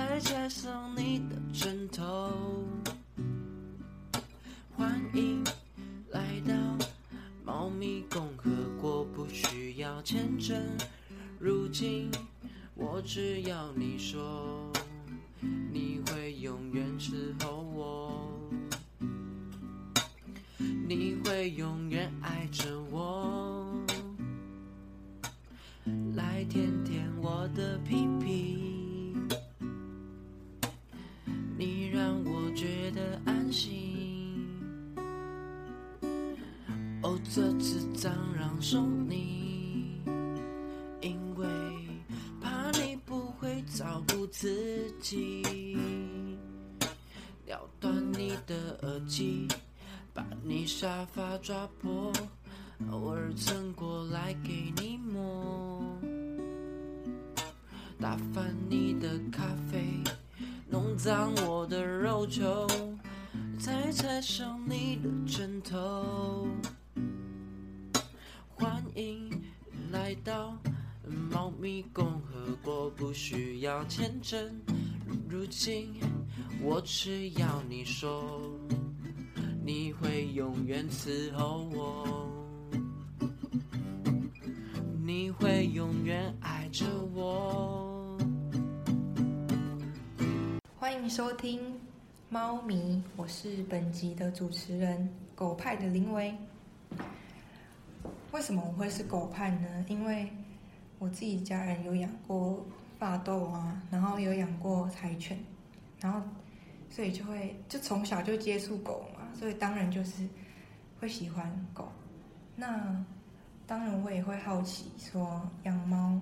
再加上你的枕头，欢迎来到。猫咪共和国不需要签证，如今我只要你说，你会永远伺候我，你会永远爱着我，来舔舔我的屁这次脏让送你，因为怕你不会照顾自己，咬断你的耳机，把你沙发抓破，偶尔蹭过来给你摸，打翻你的咖啡，弄脏我的肉球，再踩上你的枕头。到猫咪共和国，不需要签证。如今我只要你说，你会永远伺候我，你会永远爱着我。欢迎收听《猫咪》，我是本集的主持人狗派的林维。为什么我会是狗派呢？因为我自己家人有养过霸斗啊，然后有养过柴犬，然后所以就会就从小就接触狗嘛，所以当然就是会喜欢狗。那当然我也会好奇说养猫、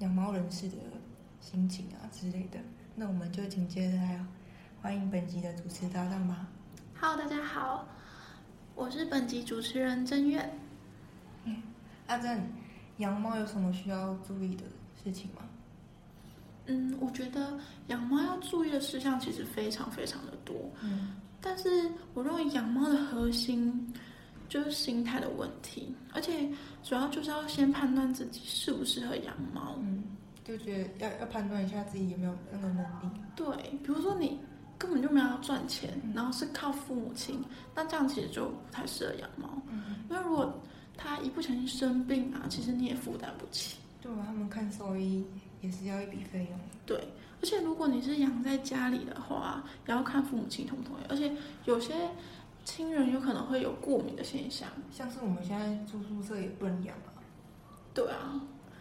养猫人士的心情啊之类的。那我们就紧接着来欢迎本集的主持搭档吧。Hello，大家好，我是本集主持人郑月。嗯阿正，养猫有什么需要注意的事情吗？嗯，我觉得养猫要注意的事项其实非常非常的多，嗯但是我认为养猫的核心就是心态的问题，而且主要就是要先判断自己适不适合养猫。嗯，就觉得要要判断一下自己有没有那个能力。对，比如说你根本就没有要赚钱，然后是靠父母亲，那这样其实就不太适合养猫，嗯，因为如果它一不小心生病啊，其实你也负担不起。对啊，他们看兽医也是要一笔费用。对，而且如果你是养在家里的话，也要看父母亲同不同意。而且有些亲人有可能会有过敏的现象。像是我们现在住宿舍也不能养啊。对啊，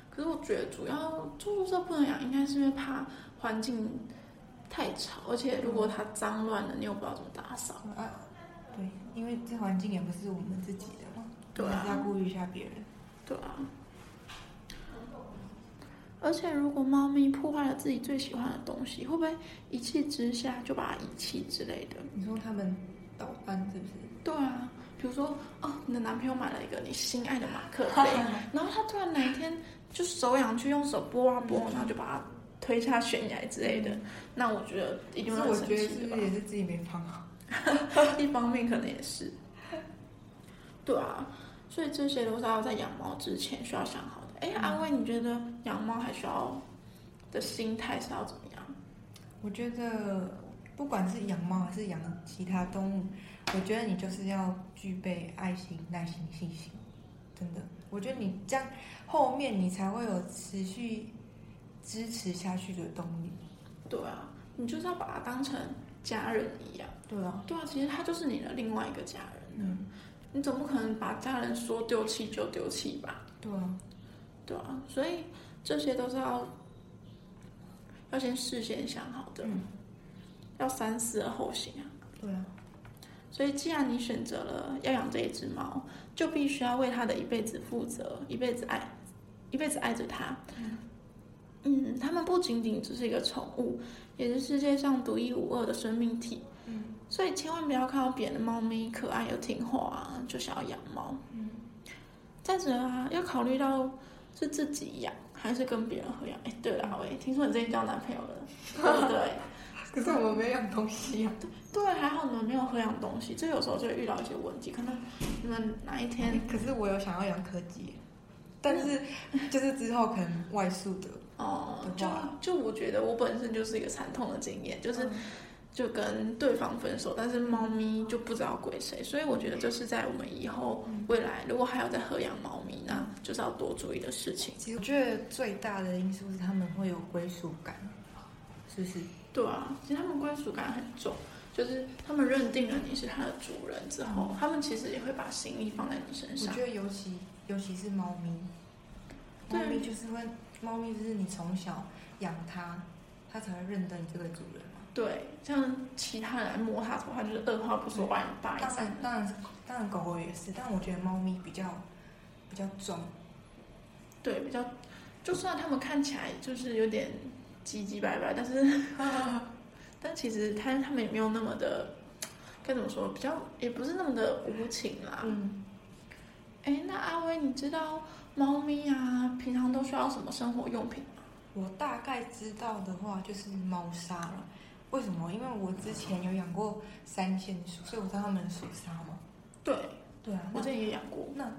可是我觉得主要住宿舍不能养，应该是因为怕环境太吵，而且如果它脏乱了，你又不知道怎么打扫。啊，对，因为这环境也不是我们自己的嘛，对啊还是要顾虑一下别人。对啊。而且，如果猫咪破坏了自己最喜欢的东西，会不会一气之下就把它遗弃之类的？你说他们捣蛋是不是？对啊，比如说哦，你的男朋友买了一个你心爱的马克杯，然后他突然哪一天就手痒去用手拨啊拨，然后就把它推下悬崖之类的，那我觉得一定我生觉得是不气的吧是也是自己没放好？一方面可能也是，对啊，所以这些都是要在养猫之前需要想好的。哎，安慰，你觉得养猫还需要的心态是要怎么样？我觉得不管是养猫还是养其他动物，我觉得你就是要具备爱心、耐心、信心。真的，我觉得你这样后面你才会有持续支持下去的动力。对啊，你就是要把它当成家人一样。对啊，对啊，其实他就是你的另外一个家人。嗯，你总不可能把家人说丢弃就丢弃吧？对啊，对啊，所以这些都是要要先事先想好的，嗯要三思而后行啊。对啊，所以，既然你选择了要养这一只猫，就必须要为它的一辈子负责，一辈子爱，一辈子爱着它。嗯，它们不仅仅只是一个宠物，也是世界上独一无二的生命体。嗯，所以千万不要看到别人的猫咪可爱又听话啊，就想要养猫。嗯，再者啊，要考虑到是自己养还是跟别人合养。哎，对了，喂，听说你最近交男朋友了，对？可是我们没养东西啊。对，还好你们没有合养东西，这有时候就会遇到一些问题。可能你们哪一天，可是我有想要养柯基，但是就是之后可能外宿的。哦，就就我觉得我本身就是一个惨痛的经验，就是就跟对方分手，但是猫咪就不知道归谁，所以我觉得这是在我们以后未来如果还要再合养猫咪，那就是要多注意的事情。其实我觉得最大的因素是他们会有归属感，是不是？对啊，其实他们归属感很重，就是他们认定了你是他的主人之后，他们其实也会把心力放在你身上。我觉得尤其尤其是猫咪，猫咪就是会。猫咪就是你从小养它，它才会认得你这个主人嘛。对，像其他人来摸它头，它就是二话不说把你打一当然，当然，当然，狗狗也是，但我觉得猫咪比较比较重。对，比较，就算它们看起来就是有点唧唧白白，但是，但其实它它们也没有那么的，该怎么说，比较也不是那么的无情啦。嗯。哎，那阿威，你知道？猫咪啊，平常都需要什么生活用品吗？我大概知道的话就是猫砂了。为什么？因为我之前有养过三线鼠，所以我知道它们属沙吗？对，对啊，我之前也养过。那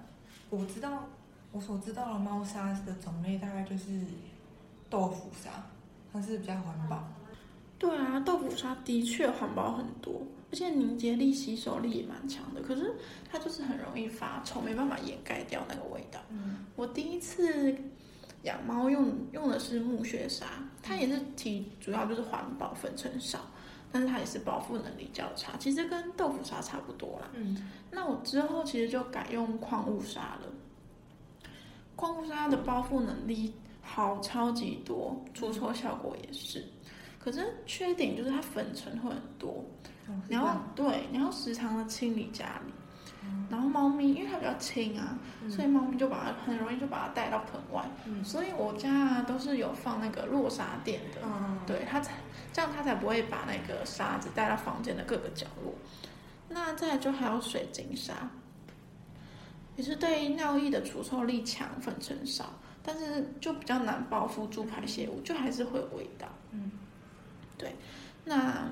我知道，我所知道的猫砂的种类大概就是豆腐砂，它是比较环保。对啊，豆腐砂的确环保很多。而且凝结力、吸收力也蛮强的，可是它就是很容易发臭，没办法掩盖掉那个味道。嗯，我第一次养猫用用的是木屑砂，它也是提主要就是环保，粉尘少，但是它也是保护能力较差，其实跟豆腐砂差不多啦。嗯，那我之后其实就改用矿物砂了，矿物砂的包覆能力好超级多，除臭效果也是，可是缺点就是它粉尘会很多。然后对，你要时常的清理家里。然后猫咪因为它比较轻啊，所以猫咪就把它很容易就把它带到盆外。所以我家啊都是有放那个落沙垫的，对它才这样它才不会把那个沙子带到房间的各个角落。那再就还有水晶沙，也是对尿液的除臭力强，粉尘少，但是就比较难包覆住排泄物，就还是会有味道。嗯，对，那。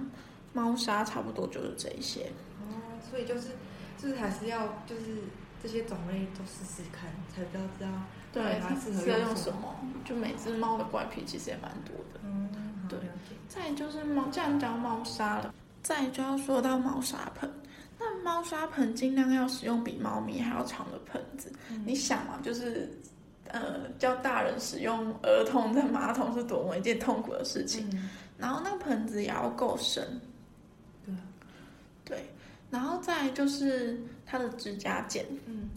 猫砂差不多就是这一些哦，所以就是，就是还是要就是这些种类都试试看，才比较知道对它适合用什么。就每只猫的怪癖其实也蛮多的。嗯，对。再就是猫，既然讲猫砂了，再就要说到猫砂盆。那猫砂盆尽量要使用比猫咪还要长的盆子。你想嘛，就是呃，叫大人使用儿童的马桶是多么一件痛苦的事情。然后那个盆子也要够深。对，然后再就是它的指甲剪，嗯，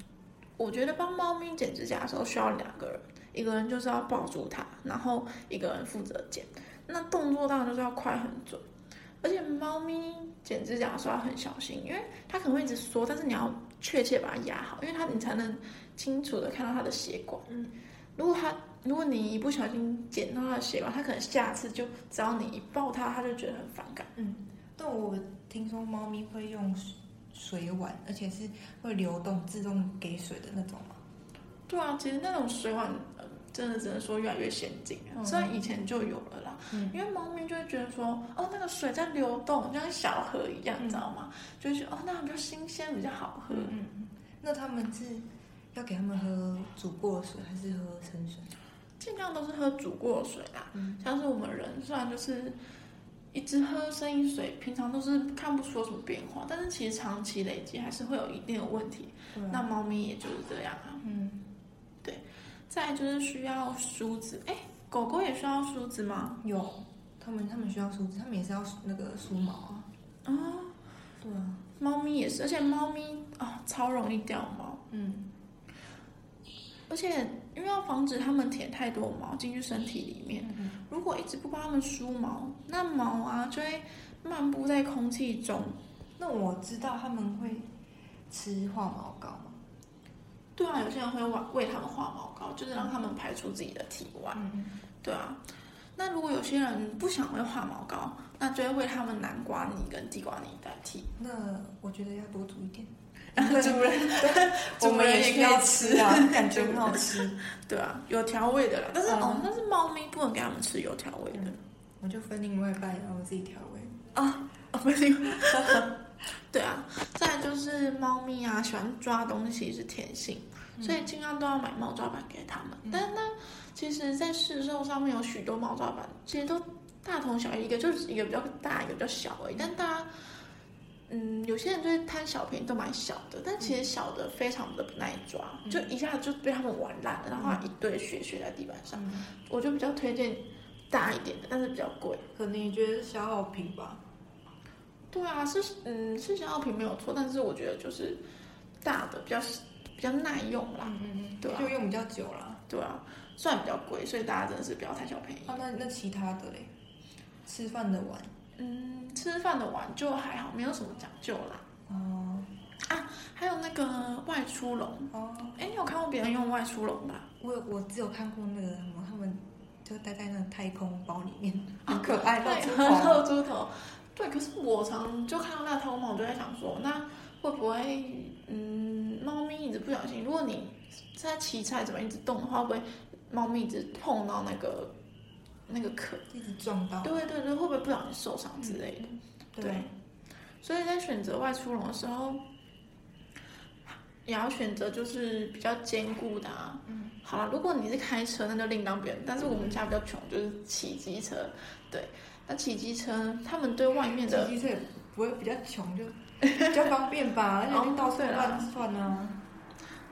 我觉得帮猫咪剪指甲的时候需要两个人，一个人就是要抱住它，然后一个人负责剪，那动作当然就是要快很准，而且猫咪剪指甲的时候要很小心，因为它可能会一直缩，但是你要确切把它压好，因为它你才能清楚的看到它的血管，嗯，如果它如果你一不小心剪到它的血管，它可能下次就只要你一抱它，它就觉得很反感，嗯。但我听说猫咪会用水碗，而且是会流动、自动给水的那种吗？对啊，其实那种水碗真的只能说越来越先进，虽然以前就有了啦。嗯。因为猫咪就会觉得说，哦，那个水在流动，就像小河一样，你知道吗？就会觉得哦，那比较新鲜，比较好喝。嗯嗯。那他们是要给他们喝煮过的水，还是喝生水？尽量都是喝煮过的水啦。嗯。像是我们人，虽然就是。一直喝生饮水，平常都是看不出有什么变化，但是其实长期累积还是会有一定的问题。那猫咪也就是这样啊。嗯，对。再就是需要梳子，哎，狗狗也需要梳子吗？有，他们它们需要梳子，他们也是要那个梳毛啊。啊，对啊，猫咪也是，而且猫咪啊超容易掉毛。嗯。而且，因为要防止它们舔太多毛进去身体里面，如果一直不帮它们梳毛，那毛啊就会漫步在空气中。那我知道他们会吃化毛膏吗？对啊，有些人会喂喂它们化毛膏，就是让他们排出自己的体外。对啊，那如果有些人不想喂化毛膏，那就会喂他们南瓜泥跟地瓜泥代替。那我觉得要多煮一点。主人我们也需要吃啊，感觉很好吃。对啊，有调味的啦。但是、嗯哦，但是猫咪不能给它们吃有调味的。我就分另外一半，然后我自己调味。啊，哦不行。对啊，再来就是猫咪啊，喜欢抓东西是天性，所以尽量都要买猫抓板给它们。嗯但是呢，其实，在市售上面有许多猫抓板，其实都大同小异，一个就是一个比较大，一个比较小而已。但大家，嗯，有些人就是贪小便宜都买小的，但其实小的非常的不耐抓，就一下就被他们玩烂了，然后一堆血血在地板上。嗯，我就比较推荐大一点的，但是比较贵。可能你觉得是消耗品吧？对啊，是嗯是消耗品没有错，但是我觉得就是大的比较比较耐用啦，嗯嗯对啊就用比较久啦。对啊，虽然比较贵，所以大家真的是不要贪小便宜。啊，那那其他的嘞？吃饭的碗嗯，吃饭的碗就还好，没有什么讲究啦。哦啊还有那个外出笼，哦，哎，你有看过别人用外出笼吧？我有我只有看过那个什么，他们就待在那个太空包里面，好可爱，对，露出很头。露猪头。对，可是我常就看到那个太空猫，我就在想说，那会不会，嗯，猫咪一直不小心，如果你在骑菜怎么一直动的话，会不会猫咪一直碰到那个那个壳？一直撞到。对对对，会不会不小心受伤之类的？对啊，所以在选择外出笼的时候，也要选择就是比较坚固的啊。嗯，好了，如果你是开车，那就另当别论。但是我们家比较穷，就是骑机车。对，那骑机车，他们对外面的骑机车也不会比较穷，就 比较方便吧，而且就到处对啦乱窜啊。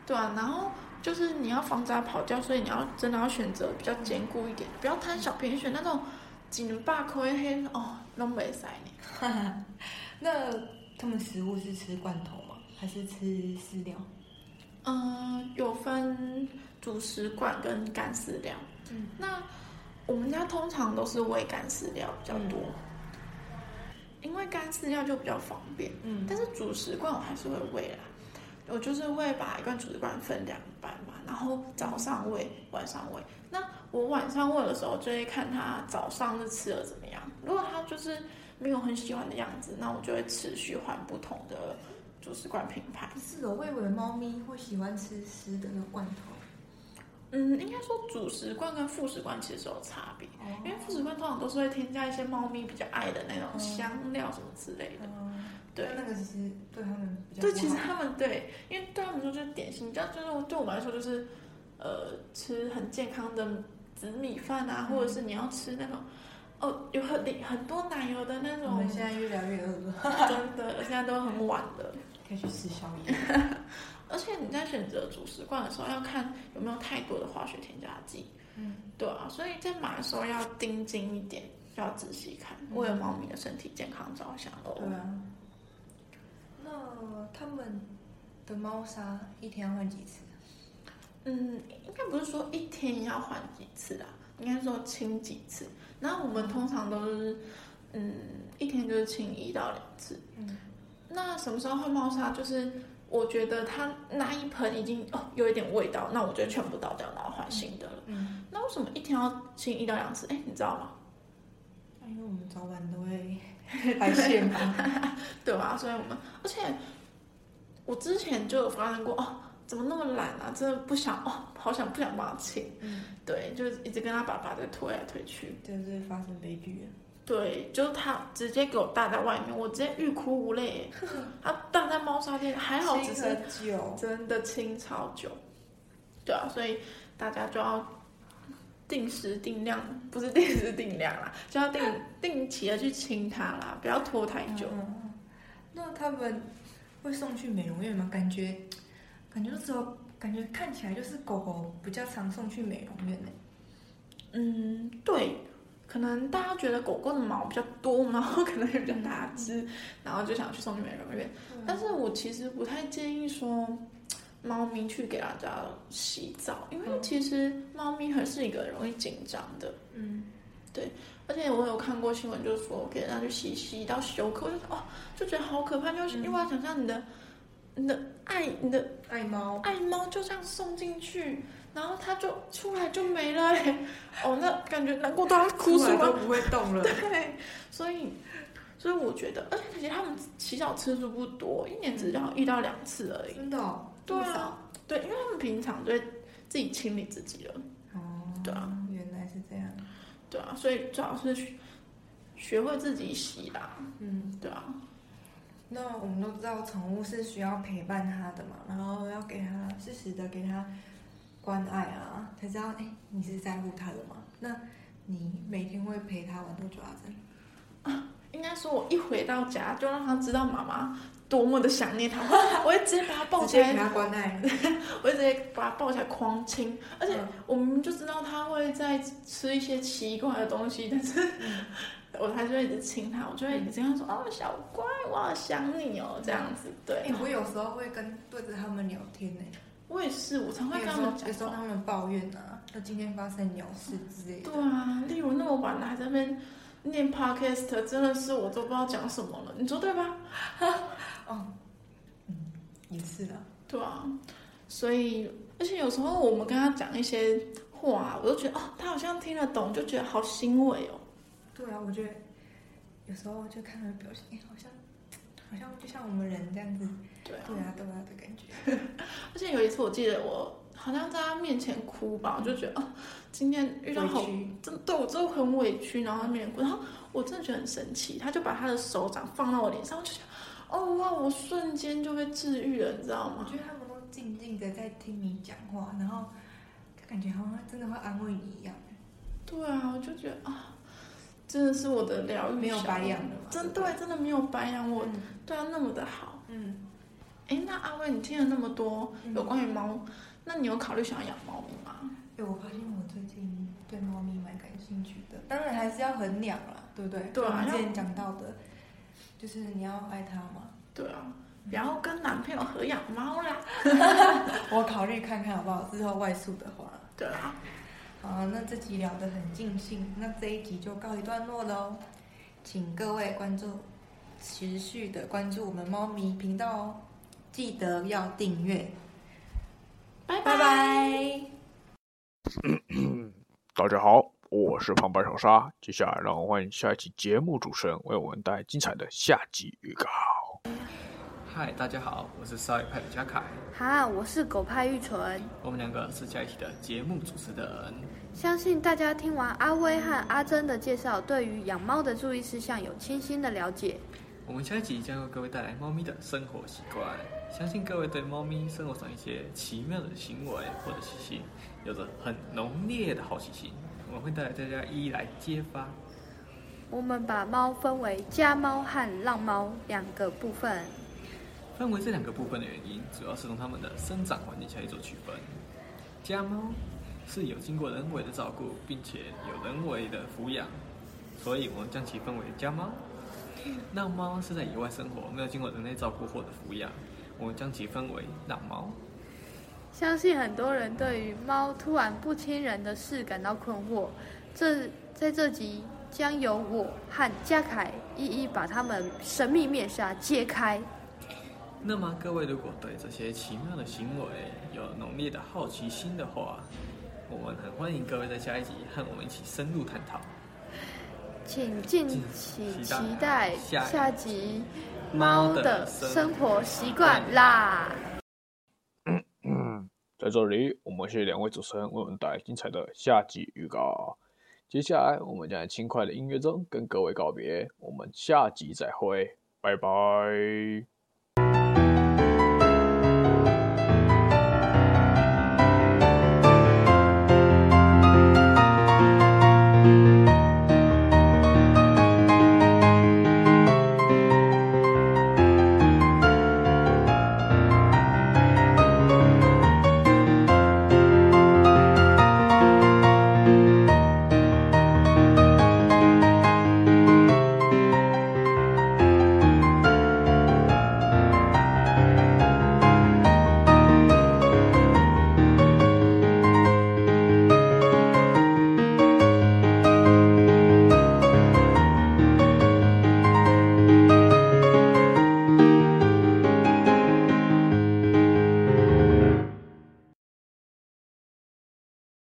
对啊，然后就是你要防止它跑掉，所以你要真的要选择比较坚固一点，不要贪小便宜，选那种紧巴亏黑哦，都没塞呢。那他们食物是吃罐头吗？还是吃饲料？嗯，有分主食罐跟干饲料。嗯，那我们家通常都是喂干饲料比较多，因为干饲料就比较方便。嗯但是主食罐我还是会喂啦，我就是会把一罐主食罐分两半嘛，然后早上喂，晚上喂。那我晚上喂的时候，就会看他早上是吃的怎么样。如果他就是没有很喜欢的样子，那我就会持续换不同的主食罐品牌。是哦，我以为猫咪会喜欢吃湿的那种罐头。嗯，应该说主食罐跟副食罐其实是有差别，因为副食罐通常都是会添加一些猫咪比较爱的那种香料什么之类的。嗯，对那那个其实对他们比较对，其实他们对，因为对他们说就是点心，这样就是对我们来说就是，呃，吃很健康的紫米饭啊，或者是你要吃那种，哦，有很很多奶油的那种我们，现在越来越饿了，真的，现在都很晚了。可以去吃宵夜。而且你在选择主食罐的时候，要看有没有太多的化学添加剂。嗯，对啊，所以在买的时候要盯紧一点，要仔细看，为了猫咪的身体健康着想哦。对啊。那他们的猫砂一天要换几次？嗯，应该不是说一天要换几次啦，应该说清几次。然后我们通常都是，嗯，一天就是清一到两次。嗯，那什么时候换猫砂？就是我觉得它那一盆已经哦有一点味道，那我就全部倒掉，然后换新的了。嗯，那为什么一天要清一到两次？哎，你知道吗？因为我们早晚都会排泄嘛。对吧？所以我们，而且我之前就有发生过哦，怎么那么懒啊？真的不想哦，好想不想帮他清。嗯，对，就是一直跟他爸爸在推来推去。就是发生悲剧了。对，就是他直接给我搭在外面，我直接欲哭无泪。他搭在猫砂店，还好只是。真的清超久。对啊，所以大家就要定时定量，不是定时定量啦，就要定定期的去清它啦，不要拖太久。那他们会送去美容院吗？感觉，感觉那时候感觉看起来就是狗狗比较常送去美容院呢。嗯，对，可能大家觉得狗狗的毛比较多，然后可能也比较大只，然后就想去送去美容院。但是我其实不太建议说猫咪去给大家洗澡，因为嗯其实猫咪还是一个容易紧张的，嗯，对而且我有看过新闻，就是说给人家去洗洗到休克，我就哦就觉得好可怕，就是嗯因为我想象你的你的爱你的爱猫。爱猫就这样送进去。然后它就出来就没了哎，哦，那感觉难过到要哭出来都。不会动了。对，所以所以我觉得，而且他们洗澡次数不多，一年只要一到两次而已。真的、哦，对啊，对，因为他们平常就会自己清理自己了，哦，对啊，原来是这样。对啊，所以最好是学学会自己洗啦，嗯，对啊，那我们都知道宠物是需要陪伴它的嘛，然后要给它适时的给它关爱啊，才知道哎、你是在乎它的嘛。那你每天会陪它玩多久啊？真 应该说，我一回到家就让他知道妈妈多么的想念他，我会直接把他抱起来，关爱。我会直接把他抱起来狂亲，而且嗯我明明就知道他会在吃一些奇怪的东西，但是 我还是会一直亲他，我就会一直跟他说：“哦，小乖，我好想你哦。”这样子，对哎、，我有时候会跟对着他们聊天呢、我也是，我常会跟他们讲。有时候他们抱怨啊，那今天发生鸟事之类的。对啊，例如那么晚了还在那边念 podcast，真的是我都不知道讲什么了，你说对吧？哦，嗯，也是的。对啊，所以而且有时候我们跟他讲一些话，我都觉得哦，他好像听得懂，就觉得好欣慰哦。对啊，我觉得有时候就看他的表情，哎、好像好像就像我们人这样子。对啊，对啊，对啊的感觉。而且有一次我记得我好像在他面前哭吧，我就觉得哦，今天遇到好真对我真的很委屈，然后他面前哭，然后我真的觉得很神奇，他就把他的手掌放到我脸上，我就觉得哦哇，我瞬间就被治愈了，你知道吗？我觉得他们都静静的在听你讲话，然后就感觉好像真的会安慰你一样。对啊，我就觉得啊，真的是我的疗愈，没有白养的吗真对，真的没有白养我，嗯对啊，那么的好。嗯，哎，那阿威，你听了那么多嗯有关于猫，那你有考虑想要养猫咪吗？哎，我发现我最近对猫咪蛮感兴趣的，当然还是要衡量啦，对不对？对啊之前讲到的，就是你要爱它嘛。对啊，不要跟男朋友合养猫啦。我考虑看看好不好，之后外宿的话。对啊，好，那这集聊得很尽兴，那这一集就告一段落喽，请各位关注，持续的关注我们猫咪频道哦，记得要订阅，拜拜拜。大家好，我是旁白小沙。接下来让我欢迎下一期节目主持人为我们带来精彩的下集预告。嗨，大家好，我是少爷派的嘉凯，哈，我是狗派玉纯。我们两个是在一起的节目主持人。相信大家听完阿威和阿珍的介绍，对于养猫的注意事项有清新的了解。我们下一集将为各位带来猫咪的生活习惯，相信各位对猫咪生活上一些奇妙的行为或者习性，有着很浓烈的好奇心，我们会带来大家一一来揭发。我们把猫分为家猫和浪猫两个部分。分为这两个部分的原因，主要是从它们的生长环境下去做区分。家猫是有经过人为的照顾，并且有人为的抚养，所以我们将其分为家猫。浪猫是在野外生活，没有经过人类照顾或者抚养，我们将其分为老猫。相信很多人对于猫突然不亲人的事感到困惑，这在这集将由我和嘉凯一一把他们神秘面纱揭开。那么各位如果对这些奇妙的行为有浓烈的好奇心的话，我们很欢迎各位在下一集和我们一起深入探讨。请敬请期期待下集猫的生活习惯啦。在这里，我们谢谢两位主持人为我们带来精彩的下集预告。接下来，我们将在轻快的音乐中跟各位告别，我们下集再会，拜拜。